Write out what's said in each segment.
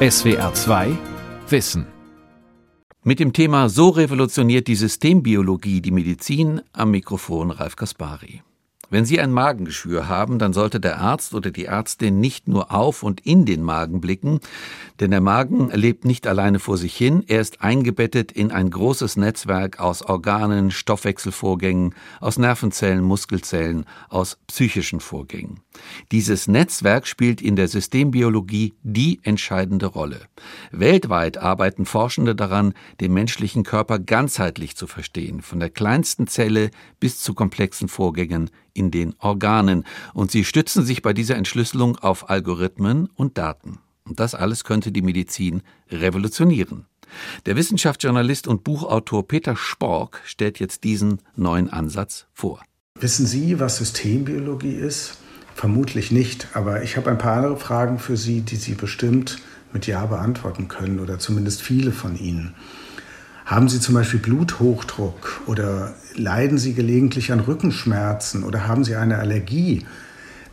SWR 2 Wissen. Mit dem Thema So revolutioniert die Systembiologie die Medizin am Mikrofon Ralf Kaspari. Wenn Sie ein Magengeschwür haben, dann sollte der Arzt oder die Ärztin nicht nur auf und in den Magen blicken, denn der Magen lebt nicht alleine vor sich hin, er ist eingebettet in ein großes Netzwerk aus Organen, Stoffwechselvorgängen, aus Nervenzellen, Muskelzellen, aus psychischen Vorgängen. Dieses Netzwerk spielt in der Systembiologie die entscheidende Rolle. Weltweit arbeiten Forschende daran, den menschlichen Körper ganzheitlich zu verstehen, von der kleinsten Zelle bis zu komplexen Vorgängen in den Organen, und sie stützen sich bei dieser Entschlüsselung auf Algorithmen und Daten. Und das alles könnte die Medizin revolutionieren. Der Wissenschaftsjournalist und Buchautor Peter Spork stellt jetzt diesen neuen Ansatz vor. Wissen Sie, was Systembiologie ist? Vermutlich nicht, aber ich habe ein paar andere Fragen für Sie, die Sie bestimmt mit Ja beantworten können oder zumindest viele von Ihnen. Haben Sie zum Beispiel Bluthochdruck oder leiden Sie gelegentlich an Rückenschmerzen oder haben Sie eine Allergie?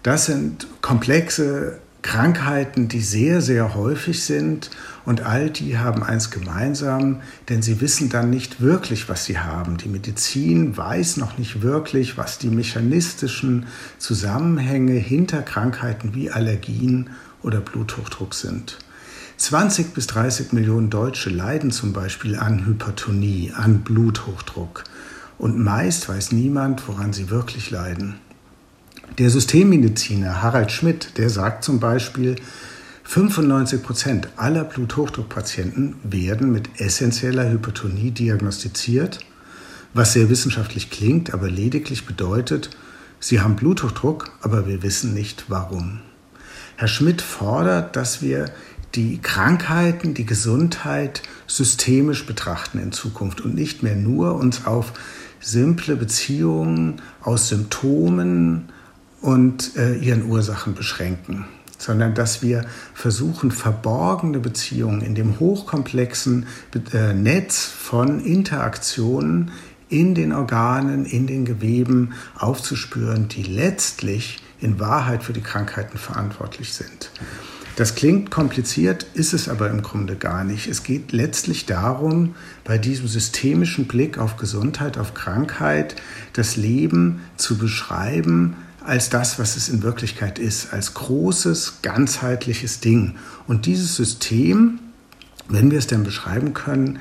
Das sind komplexe Krankheiten, die sehr, sehr häufig sind und all die haben eins gemeinsam, denn sie wissen dann nicht wirklich, was sie haben. Die Medizin weiß noch nicht wirklich, was die mechanistischen Zusammenhänge hinter Krankheiten wie Allergien oder Bluthochdruck sind. 20 bis 30 Millionen Deutsche leiden zum Beispiel an Hypertonie, an Bluthochdruck. Und meist weiß niemand, woran sie wirklich leiden. Der Systemmediziner Harald Schmidt, der sagt zum Beispiel, 95 Prozent aller Bluthochdruckpatienten werden mit essentieller Hypertonie diagnostiziert, was sehr wissenschaftlich klingt, aber lediglich bedeutet, sie haben Bluthochdruck, aber wir wissen nicht warum. Herr Schmidt fordert, dass wir die Krankheiten, die Gesundheit systemisch betrachten in Zukunft und nicht mehr nur uns auf simple Beziehungen aus Symptomen und äh, ihren Ursachen beschränken, sondern dass wir versuchen, verborgene Beziehungen in dem hochkomplexen äh, Netz von Interaktionen in den Organen, in den Geweben aufzuspüren, die letztlich in Wahrheit für die Krankheiten verantwortlich sind. Das klingt kompliziert, ist es aber im Grunde gar nicht. Es geht letztlich darum, bei diesem systemischen Blick auf Gesundheit, auf Krankheit, das Leben zu beschreiben als das, was es in Wirklichkeit ist, als großes, ganzheitliches Ding. Und dieses System, wenn wir es denn beschreiben können,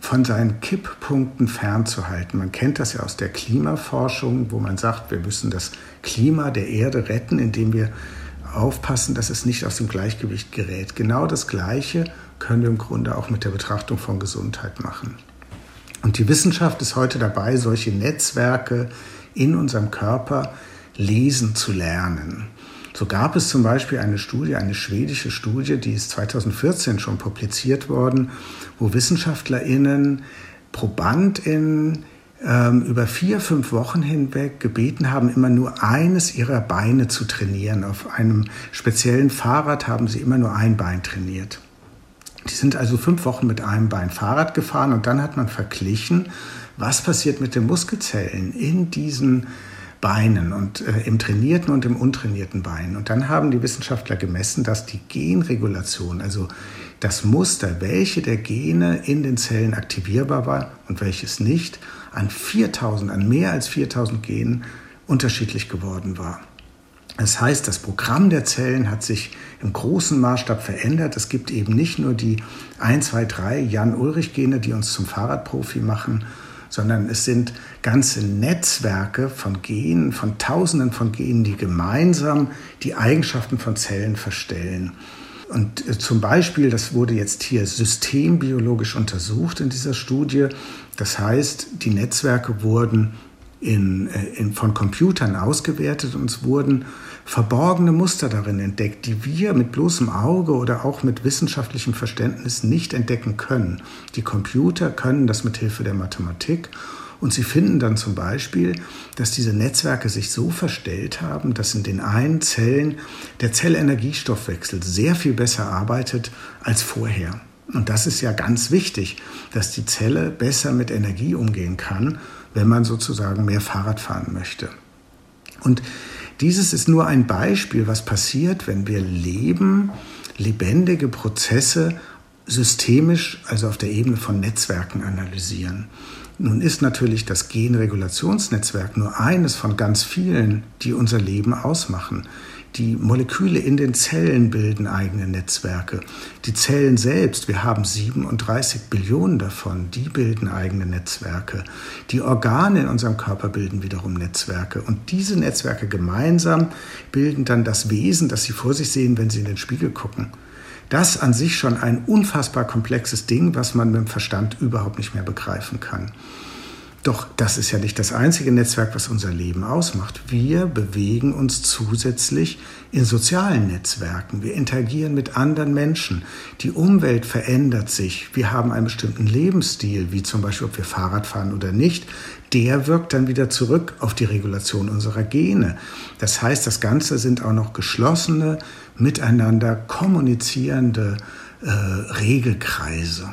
von seinen Kipppunkten fernzuhalten. Man kennt das ja aus der Klimaforschung, wo man sagt, wir müssen das Klima der Erde retten, indem wir aufpassen, dass es nicht aus dem Gleichgewicht gerät. Genau das Gleiche können wir im Grunde auch mit der Betrachtung von Gesundheit machen. Und die Wissenschaft ist heute dabei, solche Netzwerke in unserem Körper lesen zu lernen. So gab es zum Beispiel eine Studie, eine schwedische Studie, die ist 2014 schon publiziert worden, wo WissenschaftlerInnen ProbandInnen ähm, über vier, fünf Wochen hinweg gebeten haben, immer nur eines ihrer Beine zu trainieren. Auf einem speziellen Fahrrad haben sie immer nur ein Bein trainiert. Die sind also fünf Wochen mit einem Bein Fahrrad gefahren und dann hat man verglichen, was passiert mit den Muskelzellen in diesen Beinen und äh, im trainierten und im untrainierten Bein. Und dann haben die Wissenschaftler gemessen, dass die Genregulation, also das Muster, welche der Gene in den Zellen aktivierbar war und welches nicht, an 4000, an mehr als 4000 Genen unterschiedlich geworden war. Das heißt, das Programm der Zellen hat sich im großen Maßstab verändert. Es gibt eben nicht nur die 1, 2, 3 Jan-Ulrich-Gene, die uns zum Fahrradprofi machen, sondern es sind ganze Netzwerke von Genen, von Tausenden von Genen, die gemeinsam die Eigenschaften von Zellen verstellen. Und äh, zum Beispiel, das wurde jetzt hier systembiologisch untersucht in dieser Studie. Das heißt, die Netzwerke wurden in, äh, in, von Computern ausgewertet und es wurden verborgene Muster darin entdeckt, die wir mit bloßem Auge oder auch mit wissenschaftlichem Verständnis nicht entdecken können. Die Computer können das mit Hilfe der Mathematik und sie finden dann zum Beispiel, dass diese Netzwerke sich so verstellt haben, dass in den einen Zellen der Zellenergiestoffwechsel sehr viel besser arbeitet als vorher. Und das ist ja ganz wichtig, dass die Zelle besser mit Energie umgehen kann, wenn man sozusagen mehr Fahrrad fahren möchte. Und Dieses ist nur ein Beispiel, was passiert, wenn wir Leben, lebendige Prozesse systemisch, also auf der Ebene von Netzwerken analysieren. Nun ist natürlich das Genregulationsnetzwerk nur eines von ganz vielen, die unser Leben ausmachen. Die Moleküle in den Zellen bilden eigene Netzwerke. Die Zellen selbst, wir haben 37 Billionen davon, die bilden eigene Netzwerke. Die Organe in unserem Körper bilden wiederum Netzwerke. Und diese Netzwerke gemeinsam bilden dann das Wesen, das Sie vor sich sehen, wenn Sie in den Spiegel gucken. Das an sich schon ein unfassbar komplexes Ding, was man mit dem Verstand überhaupt nicht mehr begreifen kann. Doch das ist ja nicht das einzige Netzwerk, was unser Leben ausmacht. Wir bewegen uns zusätzlich in sozialen Netzwerken. Wir interagieren mit anderen Menschen. Die Umwelt verändert sich. Wir haben einen bestimmten Lebensstil, wie zum Beispiel, ob wir Fahrrad fahren oder nicht. Der wirkt dann wieder zurück auf die Regulation unserer Gene. Das heißt, das Ganze sind auch noch geschlossene, miteinander kommunizierende äh, Regelkreise.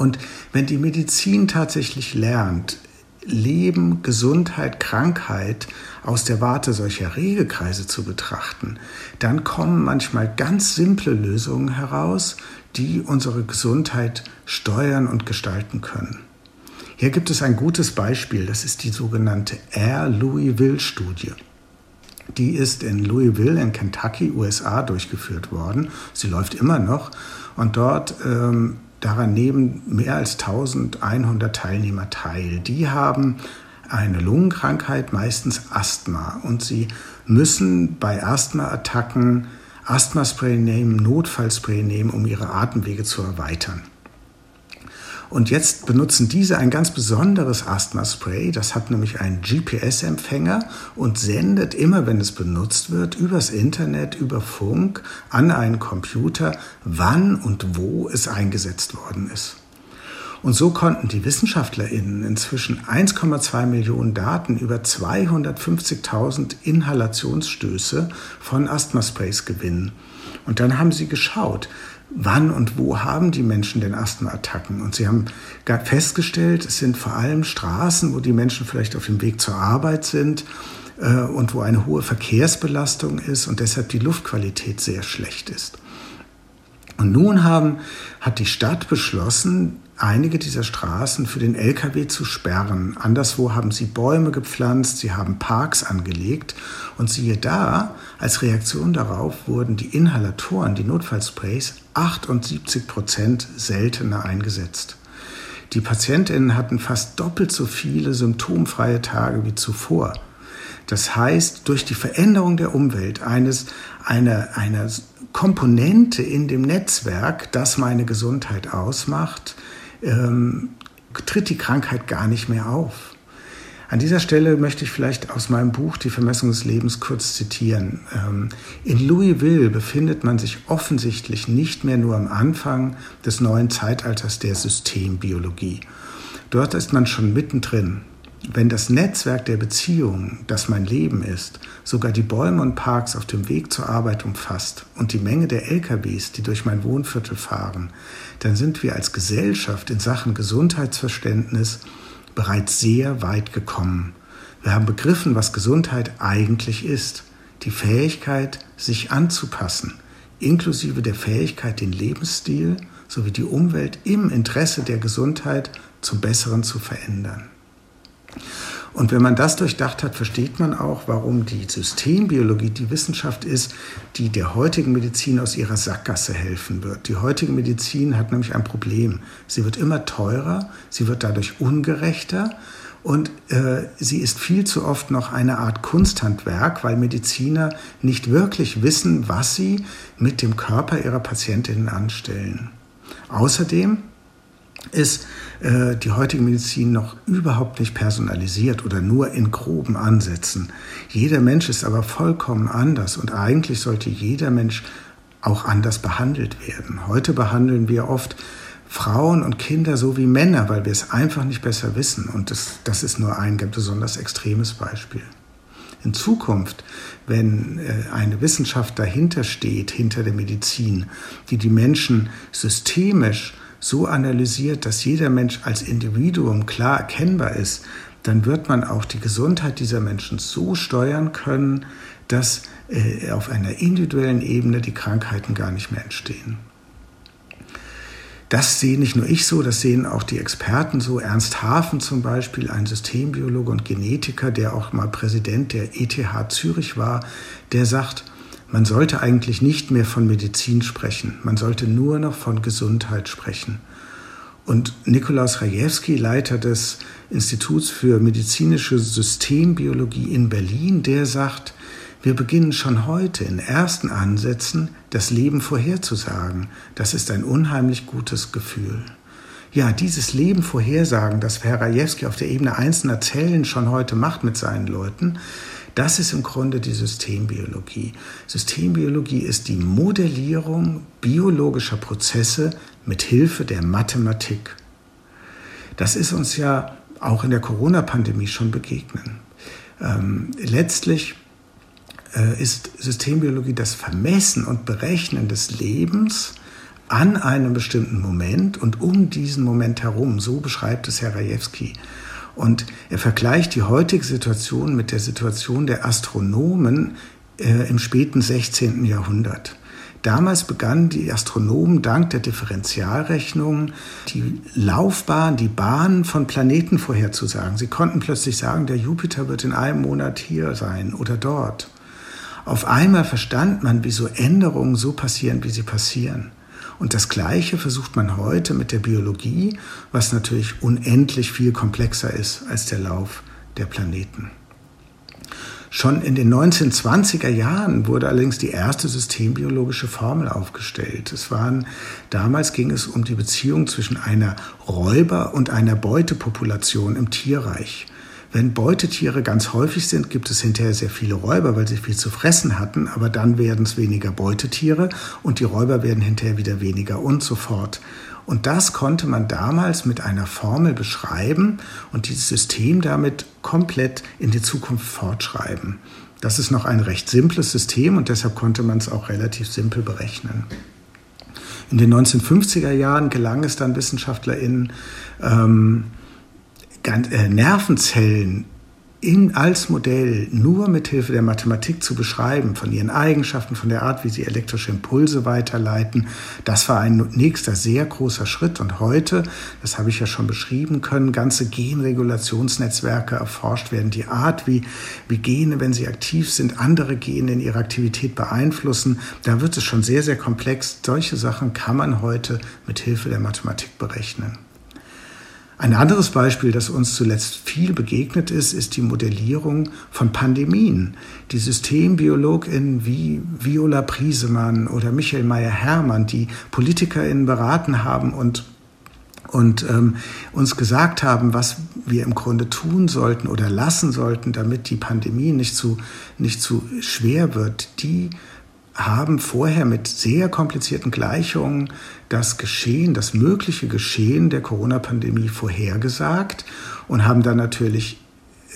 Und wenn die Medizin tatsächlich lernt, Leben, Gesundheit, Krankheit aus der Warte solcher Regelkreise zu betrachten, dann kommen manchmal ganz simple Lösungen heraus, die unsere Gesundheit steuern und gestalten können. Hier gibt es ein gutes Beispiel, das ist die sogenannte Air-Louisville-Studie. Die ist in Louisville in Kentucky, USA, durchgeführt worden. Sie läuft immer noch. Und dort ähm, Daran nehmen mehr als 1100 Teilnehmer teil. Die haben eine Lungenkrankheit, meistens Asthma. Und sie müssen bei Asthma-Attacken Asthmaspray nehmen, Notfallspray nehmen, um ihre Atemwege zu erweitern. Und jetzt benutzen diese ein ganz besonderes Asthma-Spray. Das hat nämlich einen GPS-Empfänger und sendet immer, wenn es benutzt wird, übers Internet, über Funk an einen Computer, wann und wo es eingesetzt worden ist. Und so konnten die WissenschaftlerInnen inzwischen 1,2 Millionen Daten über 250.000 Inhalationsstöße von Asthma-Sprays gewinnen. Und dann haben sie geschaut, wann und wo haben die Menschen denn Asthmaattacken. Und sie haben festgestellt, es sind vor allem Straßen, wo die Menschen vielleicht auf dem Weg zur Arbeit sind äh, und wo eine hohe Verkehrsbelastung ist und deshalb die Luftqualität sehr schlecht ist. Und nun haben, hat die Stadt beschlossen, einige dieser Straßen für den Lkw zu sperren. Anderswo haben sie Bäume gepflanzt, sie haben Parks angelegt und siehe da, als Reaktion darauf wurden die Inhalatoren, die Notfallsprays, 78 Prozent seltener eingesetzt. Die Patientinnen hatten fast doppelt so viele symptomfreie Tage wie zuvor. Das heißt, durch die Veränderung der Umwelt eines, einer, einer Komponente in dem Netzwerk, das meine Gesundheit ausmacht, ähm, tritt die Krankheit gar nicht mehr auf. An dieser Stelle möchte ich vielleicht aus meinem Buch Die Vermessung des Lebens kurz zitieren. Ähm, in Louisville befindet man sich offensichtlich nicht mehr nur am Anfang des neuen Zeitalters der Systembiologie. Dort ist man schon mittendrin. Wenn das Netzwerk der Beziehungen, das mein Leben ist, sogar die Bäume und Parks auf dem Weg zur Arbeit umfasst und die Menge der LKWs, die durch mein Wohnviertel fahren, dann sind wir als Gesellschaft in Sachen Gesundheitsverständnis bereits sehr weit gekommen. Wir haben begriffen, was Gesundheit eigentlich ist. Die Fähigkeit, sich anzupassen, inklusive der Fähigkeit, den Lebensstil sowie die Umwelt im Interesse der Gesundheit zum Besseren zu verändern. Und wenn man das durchdacht hat, versteht man auch, warum die Systembiologie die Wissenschaft ist, die der heutigen Medizin aus ihrer Sackgasse helfen wird. Die heutige Medizin hat nämlich ein Problem. Sie wird immer teurer, sie wird dadurch ungerechter und äh, sie ist viel zu oft noch eine Art Kunsthandwerk, weil Mediziner nicht wirklich wissen, was sie mit dem Körper ihrer Patientinnen anstellen. Außerdem ist äh, die heutige Medizin noch überhaupt nicht personalisiert oder nur in groben Ansätzen. Jeder Mensch ist aber vollkommen anders und eigentlich sollte jeder Mensch auch anders behandelt werden. Heute behandeln wir oft Frauen und Kinder so wie Männer, weil wir es einfach nicht besser wissen. Und das, das ist nur ein besonders extremes Beispiel. In Zukunft, wenn äh, eine Wissenschaft dahinter steht, hinter der Medizin, die die Menschen systemisch so analysiert, dass jeder Mensch als Individuum klar erkennbar ist, dann wird man auch die Gesundheit dieser Menschen so steuern können, dass äh, auf einer individuellen Ebene die Krankheiten gar nicht mehr entstehen. Das sehe nicht nur ich so, das sehen auch die Experten so. Ernst Hafen zum Beispiel, ein Systembiologe und Genetiker, der auch mal Präsident der ETH Zürich war, der sagt, man sollte eigentlich nicht mehr von Medizin sprechen, man sollte nur noch von Gesundheit sprechen. Und Nikolaus Rajewski, Leiter des Instituts für medizinische Systembiologie in Berlin, der sagt, wir beginnen schon heute in ersten Ansätzen das Leben vorherzusagen. Das ist ein unheimlich gutes Gefühl. Ja, dieses Leben vorhersagen, das Herr Rajewski auf der Ebene einzelner Zellen schon heute macht mit seinen Leuten, das ist im Grunde die Systembiologie. Systembiologie ist die Modellierung biologischer Prozesse mit Hilfe der Mathematik. Das ist uns ja auch in der Corona-Pandemie schon begegnen. Ähm, letztlich äh, ist Systembiologie das Vermessen und Berechnen des Lebens an einem bestimmten Moment und um diesen Moment herum. So beschreibt es Herr Rajewski. Und er vergleicht die heutige Situation mit der Situation der Astronomen äh, im späten 16. Jahrhundert. Damals begannen die Astronomen dank der Differentialrechnung die Laufbahn, die Bahn von Planeten vorherzusagen. Sie konnten plötzlich sagen, der Jupiter wird in einem Monat hier sein oder dort. Auf einmal verstand man, wieso Änderungen so passieren, wie sie passieren. Und das Gleiche versucht man heute mit der Biologie, was natürlich unendlich viel komplexer ist als der Lauf der Planeten. Schon in den 1920er Jahren wurde allerdings die erste systembiologische Formel aufgestellt. Es waren, damals ging es um die Beziehung zwischen einer Räuber- und einer Beutepopulation im Tierreich. Wenn Beutetiere ganz häufig sind, gibt es hinterher sehr viele Räuber, weil sie viel zu fressen hatten, aber dann werden es weniger Beutetiere und die Räuber werden hinterher wieder weniger und so fort. Und das konnte man damals mit einer Formel beschreiben und dieses System damit komplett in die Zukunft fortschreiben. Das ist noch ein recht simples System und deshalb konnte man es auch relativ simpel berechnen. In den 1950er Jahren gelang es dann WissenschaftlerInnen, ähm, äh, Nervenzellen in, als Modell nur mit Hilfe der Mathematik zu beschreiben, von ihren Eigenschaften, von der Art, wie sie elektrische Impulse weiterleiten, das war ein nächster sehr großer Schritt. Und heute, das habe ich ja schon beschrieben, können ganze Genregulationsnetzwerke erforscht werden. Die Art, wie, wie Gene, wenn sie aktiv sind, andere Gene in ihrer Aktivität beeinflussen, da wird es schon sehr, sehr komplex. Solche Sachen kann man heute mit Hilfe der Mathematik berechnen. Ein anderes Beispiel, das uns zuletzt viel begegnet ist, ist die Modellierung von Pandemien. Die Systembiologin wie Viola Priesemann oder Michael Meyer-Hermann, die PolitikerInnen beraten haben und und ähm, uns gesagt haben, was wir im Grunde tun sollten oder lassen sollten, damit die Pandemie nicht zu, nicht zu schwer wird, die haben vorher mit sehr komplizierten Gleichungen das Geschehen, das mögliche Geschehen der Corona-Pandemie vorhergesagt und haben dann natürlich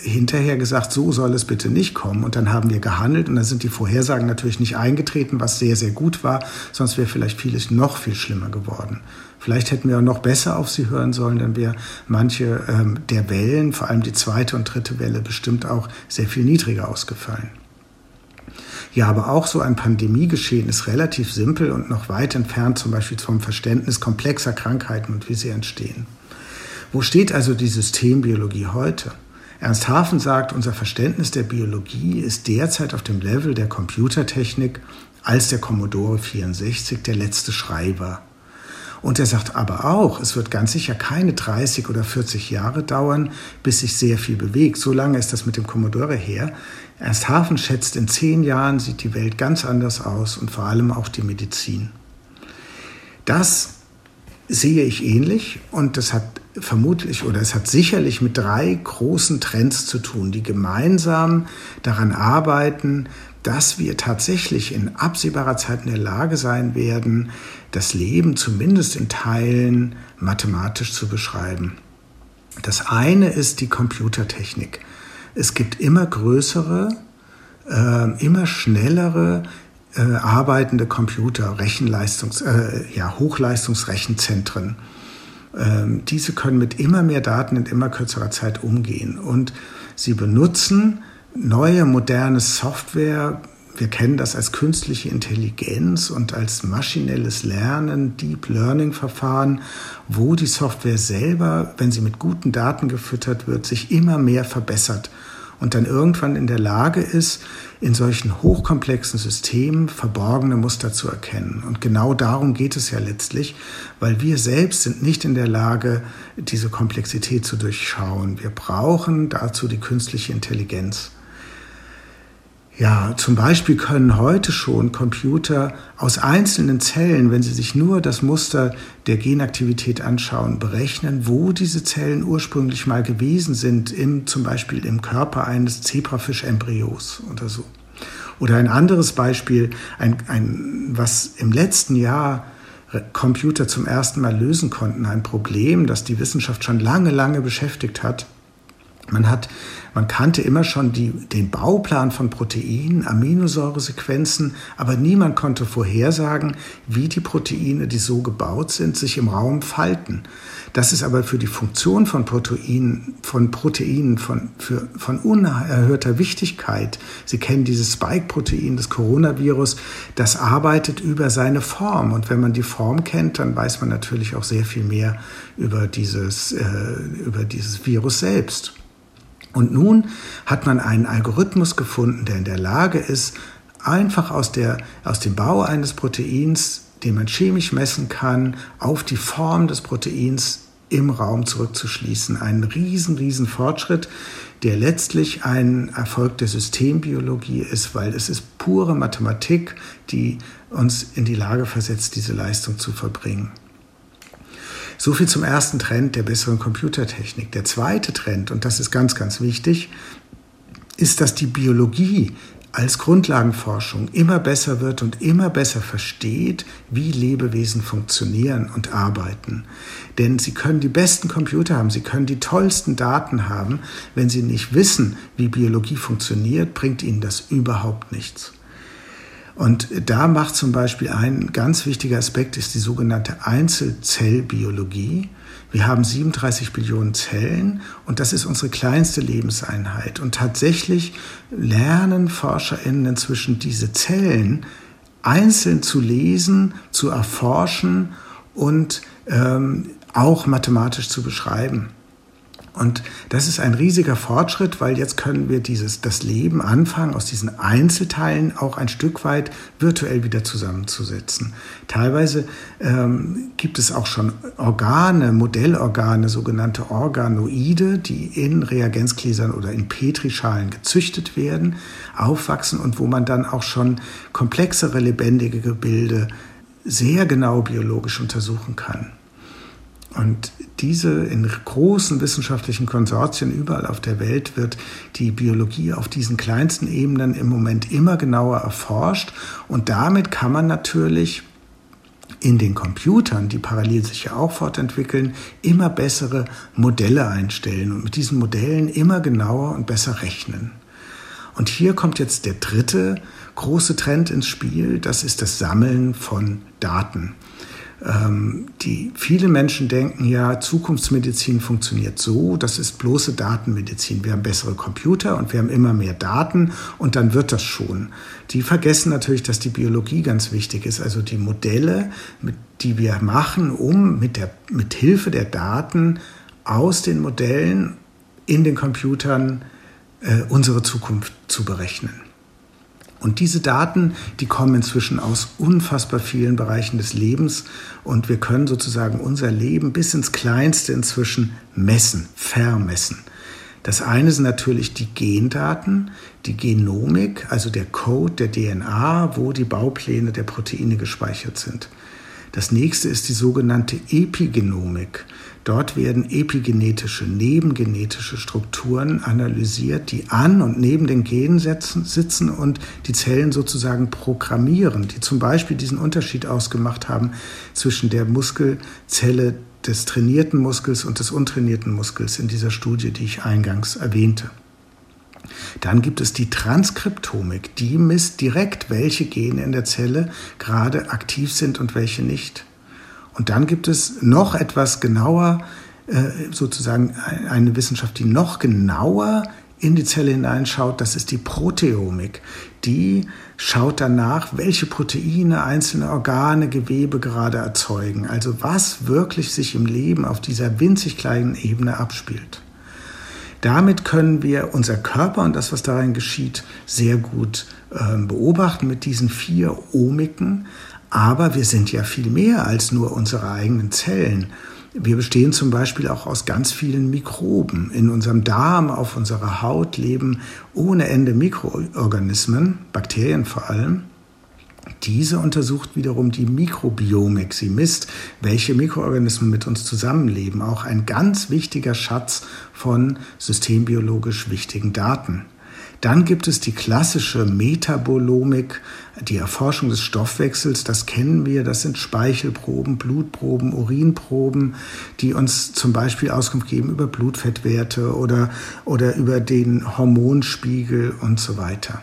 hinterher gesagt, so soll es bitte nicht kommen. Und dann haben wir gehandelt und dann sind die Vorhersagen natürlich nicht eingetreten, was sehr, sehr gut war, sonst wäre vielleicht vieles noch viel schlimmer geworden. Vielleicht hätten wir auch noch besser auf sie hören sollen, dann wäre manche ähm, der Wellen, vor allem die zweite und dritte Welle, bestimmt auch sehr viel niedriger ausgefallen. Ja, aber auch so ein Pandemiegeschehen ist relativ simpel und noch weit entfernt zum Beispiel vom Verständnis komplexer Krankheiten und wie sie entstehen. Wo steht also die Systembiologie heute? Ernst Hafen sagt, unser Verständnis der Biologie ist derzeit auf dem Level der Computertechnik, als der Commodore 64 der letzte Schreiber und er sagt aber auch, es wird ganz sicher keine 30 oder 40 Jahre dauern, bis sich sehr viel bewegt. So lange ist das mit dem Commodore her. Erst Hafen schätzt, in zehn Jahren sieht die Welt ganz anders aus und vor allem auch die Medizin. Das sehe ich ähnlich und das hat vermutlich oder es hat sicherlich mit drei großen Trends zu tun, die gemeinsam daran arbeiten, dass wir tatsächlich in absehbarer Zeit in der Lage sein werden, das Leben zumindest in Teilen mathematisch zu beschreiben. Das eine ist die Computertechnik. Es gibt immer größere, äh, immer schnellere äh, arbeitende Computer, Rechenleistungs, äh, ja, Hochleistungsrechenzentren. Ähm, diese können mit immer mehr Daten in immer kürzerer Zeit umgehen und sie benutzen neue, moderne Software. Wir kennen das als künstliche Intelligenz und als maschinelles Lernen, Deep Learning Verfahren, wo die Software selber, wenn sie mit guten Daten gefüttert wird, sich immer mehr verbessert und dann irgendwann in der Lage ist, in solchen hochkomplexen Systemen verborgene Muster zu erkennen. Und genau darum geht es ja letztlich, weil wir selbst sind nicht in der Lage, diese Komplexität zu durchschauen. Wir brauchen dazu die künstliche Intelligenz. Ja, zum Beispiel können heute schon Computer aus einzelnen Zellen, wenn sie sich nur das Muster der Genaktivität anschauen, berechnen, wo diese Zellen ursprünglich mal gewesen sind, im, zum Beispiel im Körper eines Zebrafisch-Embryos oder so. Oder ein anderes Beispiel, ein, ein, was im letzten Jahr Computer zum ersten Mal lösen konnten, ein Problem, das die Wissenschaft schon lange, lange beschäftigt hat. Man hat man kannte immer schon die, den Bauplan von Proteinen, Aminosäuresequenzen, aber niemand konnte vorhersagen, wie die Proteine, die so gebaut sind, sich im Raum falten. Das ist aber für die Funktion von Proteinen, von Proteinen von, für, von unerhörter Wichtigkeit. Sie kennen dieses Spike-Protein des Coronavirus, das arbeitet über seine Form. Und wenn man die Form kennt, dann weiß man natürlich auch sehr viel mehr über dieses, äh, über dieses Virus selbst. Und nun hat man einen Algorithmus gefunden, der in der Lage ist, einfach aus, der, aus dem Bau eines Proteins, den man chemisch messen kann, auf die Form des Proteins im Raum zurückzuschließen. Ein riesen, riesen Fortschritt, der letztlich ein Erfolg der Systembiologie ist, weil es ist pure Mathematik, die uns in die Lage versetzt, diese Leistung zu verbringen. So viel zum ersten Trend der besseren Computertechnik. Der zweite Trend, und das ist ganz, ganz wichtig, ist, dass die Biologie als Grundlagenforschung immer besser wird und immer besser versteht, wie Lebewesen funktionieren und arbeiten. Denn sie können die besten Computer haben, sie können die tollsten Daten haben. Wenn sie nicht wissen, wie Biologie funktioniert, bringt ihnen das überhaupt nichts. Und da macht zum Beispiel ein ganz wichtiger Aspekt ist die sogenannte Einzelzellbiologie. Wir haben 37 Billionen Zellen und das ist unsere kleinste Lebenseinheit. Und tatsächlich lernen ForscherInnen inzwischen diese Zellen einzeln zu lesen, zu erforschen und ähm, auch mathematisch zu beschreiben. Und das ist ein riesiger Fortschritt, weil jetzt können wir dieses, das Leben anfangen, aus diesen Einzelteilen auch ein Stück weit virtuell wieder zusammenzusetzen. Teilweise ähm, gibt es auch schon Organe, Modellorgane, sogenannte Organoide, die in Reagenzgläsern oder in Petrischalen gezüchtet werden, aufwachsen und wo man dann auch schon komplexere lebendige Gebilde sehr genau biologisch untersuchen kann. Und diese in großen wissenschaftlichen Konsortien überall auf der Welt wird die Biologie auf diesen kleinsten Ebenen im Moment immer genauer erforscht. Und damit kann man natürlich in den Computern, die parallel sich ja auch fortentwickeln, immer bessere Modelle einstellen und mit diesen Modellen immer genauer und besser rechnen. Und hier kommt jetzt der dritte große Trend ins Spiel, das ist das Sammeln von Daten. Ähm, die viele Menschen denken ja, Zukunftsmedizin funktioniert so, das ist bloße Datenmedizin. Wir haben bessere Computer und wir haben immer mehr Daten und dann wird das schon. Die vergessen natürlich, dass die Biologie ganz wichtig ist, also die Modelle, mit, die wir machen, um mit, der, mit Hilfe der Daten aus den Modellen in den Computern äh, unsere Zukunft zu berechnen. Und diese Daten, die kommen inzwischen aus unfassbar vielen Bereichen des Lebens und wir können sozusagen unser Leben bis ins Kleinste inzwischen messen, vermessen. Das eine sind natürlich die Gendaten, die Genomik, also der Code der DNA, wo die Baupläne der Proteine gespeichert sind. Das nächste ist die sogenannte Epigenomik. Dort werden epigenetische, nebengenetische Strukturen analysiert, die an und neben den Genen sitzen und die Zellen sozusagen programmieren, die zum Beispiel diesen Unterschied ausgemacht haben zwischen der Muskelzelle des trainierten Muskels und des untrainierten Muskels in dieser Studie, die ich eingangs erwähnte. Dann gibt es die Transkriptomik, die misst direkt, welche Gene in der Zelle gerade aktiv sind und welche nicht. Und dann gibt es noch etwas genauer, äh, sozusagen eine Wissenschaft, die noch genauer in die Zelle hineinschaut, das ist die Proteomik. Die schaut danach, welche Proteine einzelne Organe, Gewebe gerade erzeugen. Also was wirklich sich im Leben auf dieser winzig kleinen Ebene abspielt. Damit können wir unser Körper und das, was darin geschieht, sehr gut äh, beobachten mit diesen vier Omiken. Aber wir sind ja viel mehr als nur unsere eigenen Zellen. Wir bestehen zum Beispiel auch aus ganz vielen Mikroben. In unserem Darm, auf unserer Haut leben ohne Ende Mikroorganismen, Bakterien vor allem. Diese untersucht wiederum die Mikrobiomik. Sie misst, welche Mikroorganismen mit uns zusammenleben. Auch ein ganz wichtiger Schatz von systembiologisch wichtigen Daten. Dann gibt es die klassische Metabolomik, die Erforschung des Stoffwechsels. Das kennen wir. Das sind Speichelproben, Blutproben, Urinproben, die uns zum Beispiel Auskunft geben über Blutfettwerte oder, oder über den Hormonspiegel und so weiter.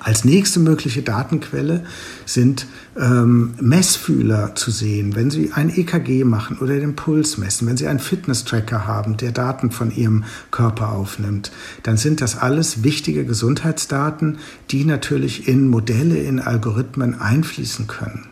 Als nächste mögliche Datenquelle sind ähm, Messfühler zu sehen, wenn Sie ein EKG machen oder den Puls messen, wenn Sie einen Fitness-Tracker haben, der Daten von Ihrem Körper aufnimmt, dann sind das alles wichtige Gesundheitsdaten, die natürlich in Modelle, in Algorithmen einfließen können.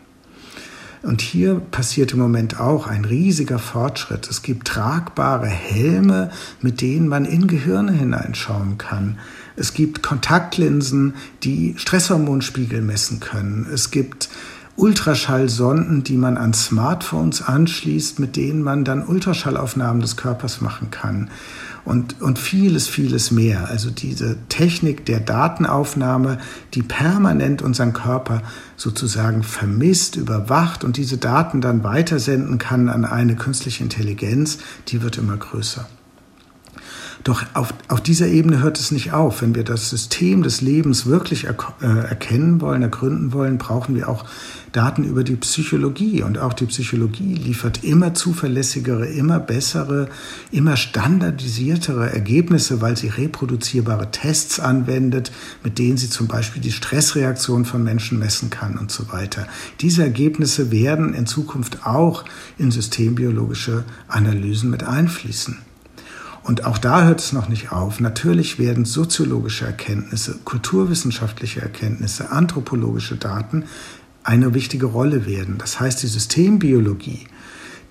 Und hier passiert im Moment auch ein riesiger Fortschritt. Es gibt tragbare Helme, mit denen man in Gehirne hineinschauen kann. Es gibt Kontaktlinsen, die Stresshormonspiegel messen können. Es gibt Ultraschallsonden, die man an Smartphones anschließt, mit denen man dann Ultraschallaufnahmen des Körpers machen kann. Und, und vieles, vieles mehr. Also diese Technik der Datenaufnahme, die permanent unseren Körper sozusagen vermisst, überwacht und diese Daten dann weitersenden kann an eine künstliche Intelligenz, die wird immer größer. Doch auf, auf dieser Ebene hört es nicht auf. Wenn wir das System des Lebens wirklich er, äh, erkennen wollen, ergründen wollen, brauchen wir auch Daten über die Psychologie. Und auch die Psychologie liefert immer zuverlässigere, immer bessere, immer standardisiertere Ergebnisse, weil sie reproduzierbare Tests anwendet, mit denen sie zum Beispiel die Stressreaktion von Menschen messen kann und so weiter. Diese Ergebnisse werden in Zukunft auch in systembiologische Analysen mit einfließen. Und auch da hört es noch nicht auf. Natürlich werden soziologische Erkenntnisse, kulturwissenschaftliche Erkenntnisse, anthropologische Daten eine wichtige Rolle werden. Das heißt, die Systembiologie,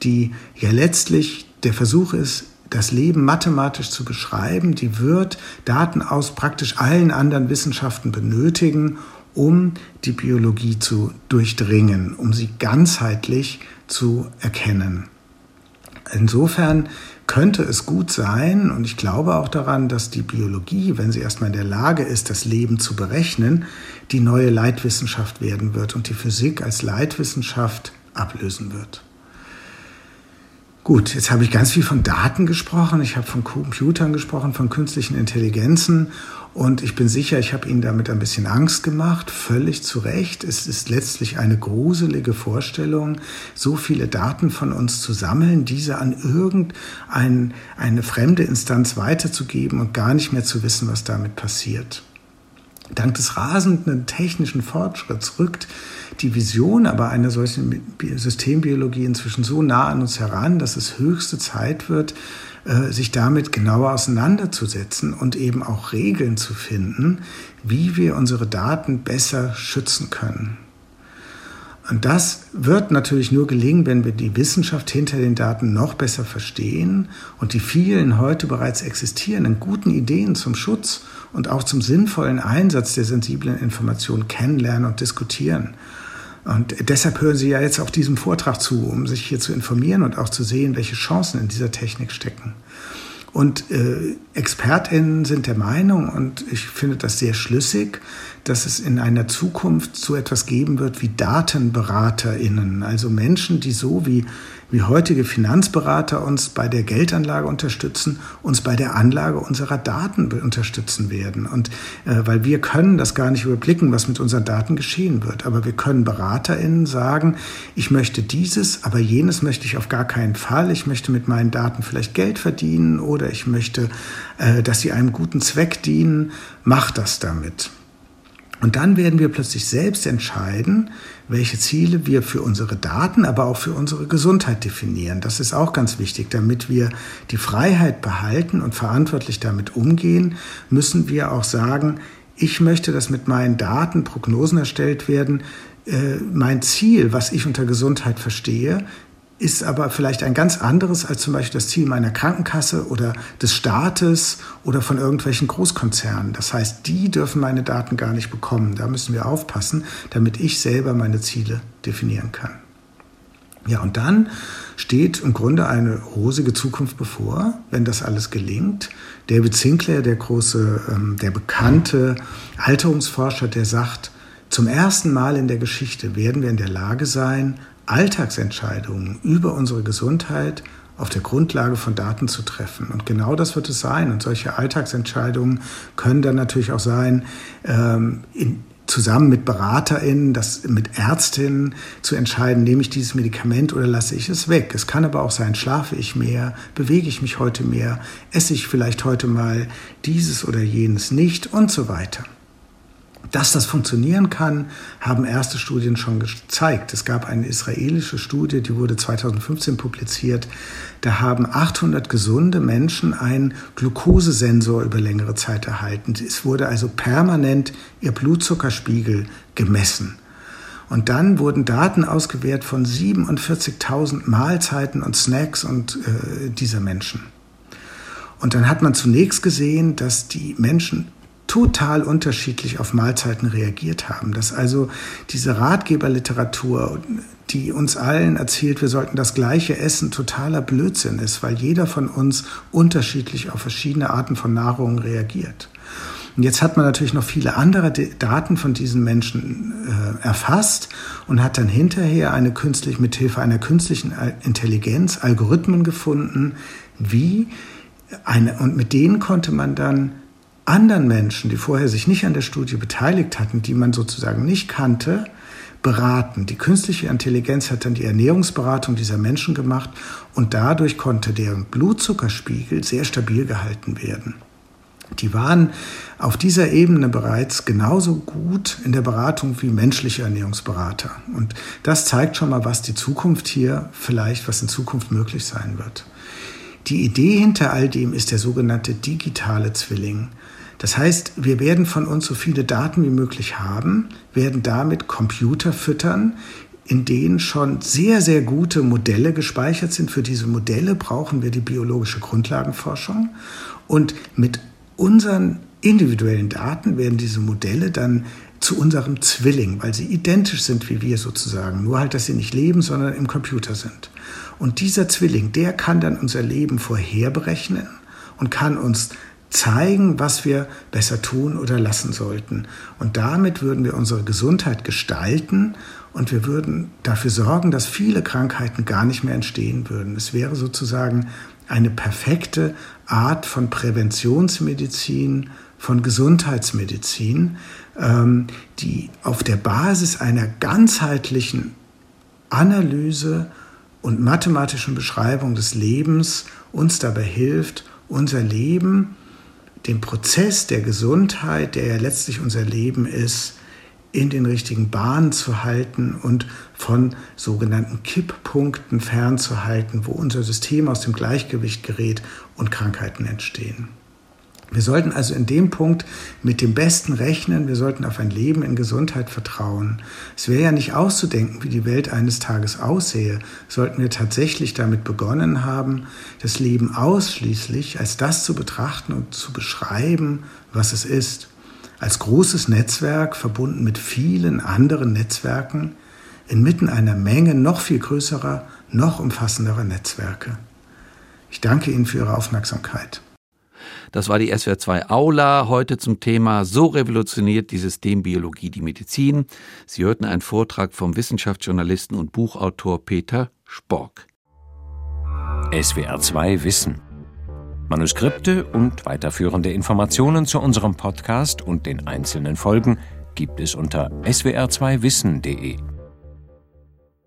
die ja letztlich der Versuch ist, das Leben mathematisch zu beschreiben, die wird Daten aus praktisch allen anderen Wissenschaften benötigen, um die Biologie zu durchdringen, um sie ganzheitlich zu erkennen. Insofern könnte es gut sein, und ich glaube auch daran, dass die Biologie, wenn sie erstmal in der Lage ist, das Leben zu berechnen, die neue Leitwissenschaft werden wird und die Physik als Leitwissenschaft ablösen wird. Gut, jetzt habe ich ganz viel von Daten gesprochen, ich habe von Computern gesprochen, von künstlichen Intelligenzen und ich bin sicher, ich habe Ihnen damit ein bisschen Angst gemacht, völlig zu Recht. Es ist letztlich eine gruselige Vorstellung, so viele Daten von uns zu sammeln, diese an irgendeine fremde Instanz weiterzugeben und gar nicht mehr zu wissen, was damit passiert. Dank des rasenden technischen Fortschritts rückt die Vision aber einer solchen Systembiologie inzwischen so nah an uns heran, dass es höchste Zeit wird, äh, sich damit genauer auseinanderzusetzen und eben auch Regeln zu finden, wie wir unsere Daten besser schützen können. Und das wird natürlich nur gelingen, wenn wir die Wissenschaft hinter den Daten noch besser verstehen und die vielen heute bereits existierenden guten Ideen zum Schutz und auch zum sinnvollen Einsatz der sensiblen Informationen kennenlernen und diskutieren. Und deshalb hören Sie ja jetzt auch diesem Vortrag zu, um sich hier zu informieren und auch zu sehen, welche Chancen in dieser Technik stecken. Und äh, ExpertInnen sind der Meinung, und ich finde das sehr schlüssig, dass es in einer Zukunft so etwas geben wird wie DatenberaterInnen, also Menschen, die so wie wie heutige Finanzberater uns bei der Geldanlage unterstützen, uns bei der Anlage unserer Daten unterstützen werden. Und äh, weil wir können das gar nicht überblicken, was mit unseren Daten geschehen wird. Aber wir können BeraterInnen sagen, ich möchte dieses, aber jenes möchte ich auf gar keinen Fall. Ich möchte mit meinen Daten vielleicht Geld verdienen oder ich möchte, äh, dass sie einem guten Zweck dienen. Mach das damit. Und dann werden wir plötzlich selbst entscheiden, welche Ziele wir für unsere Daten, aber auch für unsere Gesundheit definieren. Das ist auch ganz wichtig. Damit wir die Freiheit behalten und verantwortlich damit umgehen, müssen wir auch sagen, ich möchte, dass mit meinen Daten Prognosen erstellt werden. Äh, mein Ziel, was ich unter Gesundheit verstehe, ist aber vielleicht ein ganz anderes als zum Beispiel das Ziel meiner Krankenkasse oder des Staates oder von irgendwelchen Großkonzernen. Das heißt, die dürfen meine Daten gar nicht bekommen. Da müssen wir aufpassen, damit ich selber meine Ziele definieren kann. Ja, und dann steht im Grunde eine rosige Zukunft bevor, wenn das alles gelingt. David Sinclair, der große, ähm, der bekannte Alterungsforscher, der sagt, zum ersten Mal in der Geschichte werden wir in der Lage sein, Alltagsentscheidungen über unsere Gesundheit auf der Grundlage von Daten zu treffen. Und genau das wird es sein. Und solche Alltagsentscheidungen können dann natürlich auch sein, ähm, in, zusammen mit BeraterInnen, das mit Ärztinnen zu entscheiden, nehme ich dieses Medikament oder lasse ich es weg. Es kann aber auch sein, schlafe ich mehr, bewege ich mich heute mehr, esse ich vielleicht heute mal dieses oder jenes nicht und so weiter. Dass das funktionieren kann, haben erste Studien schon gezeigt. Es gab eine israelische Studie, die wurde 2015 publiziert. Da haben 800 gesunde Menschen einen Glukosesensor über längere Zeit erhalten. Es wurde also permanent ihr Blutzuckerspiegel gemessen. Und dann wurden Daten ausgewertet von 47.000 Mahlzeiten und Snacks und äh, dieser Menschen. Und dann hat man zunächst gesehen, dass die Menschen total unterschiedlich auf Mahlzeiten reagiert haben. Dass also diese Ratgeberliteratur, die uns allen erzählt, wir sollten das gleiche essen, totaler Blödsinn ist, weil jeder von uns unterschiedlich auf verschiedene Arten von Nahrung reagiert. Und jetzt hat man natürlich noch viele andere Daten von diesen Menschen äh, erfasst und hat dann hinterher eine künstlich mithilfe einer künstlichen Intelligenz Algorithmen gefunden, wie eine und mit denen konnte man dann anderen Menschen, die vorher sich nicht an der Studie beteiligt hatten, die man sozusagen nicht kannte, beraten. Die künstliche Intelligenz hat dann die Ernährungsberatung dieser Menschen gemacht und dadurch konnte deren Blutzuckerspiegel sehr stabil gehalten werden. Die waren auf dieser Ebene bereits genauso gut in der Beratung wie menschliche Ernährungsberater. Und das zeigt schon mal, was die Zukunft hier vielleicht, was in Zukunft möglich sein wird. Die Idee hinter all dem ist der sogenannte digitale Zwilling. Das heißt, wir werden von uns so viele Daten wie möglich haben, werden damit Computer füttern, in denen schon sehr, sehr gute Modelle gespeichert sind. Für diese Modelle brauchen wir die biologische Grundlagenforschung. Und mit unseren individuellen Daten werden diese Modelle dann zu unserem Zwilling, weil sie identisch sind wie wir sozusagen. Nur halt, dass sie nicht leben, sondern im Computer sind. Und dieser Zwilling, der kann dann unser Leben vorherberechnen und kann uns zeigen, was wir besser tun oder lassen sollten. Und damit würden wir unsere Gesundheit gestalten und wir würden dafür sorgen, dass viele Krankheiten gar nicht mehr entstehen würden. Es wäre sozusagen eine perfekte Art von Präventionsmedizin, von Gesundheitsmedizin, ähm, die auf der Basis einer ganzheitlichen Analyse und mathematischen Beschreibung des Lebens uns dabei hilft, unser Leben den Prozess der Gesundheit, der ja letztlich unser Leben ist, in den richtigen Bahnen zu halten und von sogenannten Kipppunkten fernzuhalten, wo unser System aus dem Gleichgewicht gerät und Krankheiten entstehen. Wir sollten also in dem Punkt mit dem Besten rechnen. Wir sollten auf ein Leben in Gesundheit vertrauen. Es wäre ja nicht auszudenken, wie die Welt eines Tages aussehe, sollten wir tatsächlich damit begonnen haben, das Leben ausschließlich als das zu betrachten und zu beschreiben, was es ist. Als großes Netzwerk, verbunden mit vielen anderen Netzwerken, inmitten einer Menge noch viel größerer, noch umfassenderer Netzwerke. Ich danke Ihnen für Ihre Aufmerksamkeit. Das war die SWR2 Aula heute zum Thema So revolutioniert die Systembiologie die Medizin. Sie hörten einen Vortrag vom Wissenschaftsjournalisten und Buchautor Peter Spork. SWR2 Wissen. Manuskripte und weiterführende Informationen zu unserem Podcast und den einzelnen Folgen gibt es unter swr2wissen.de.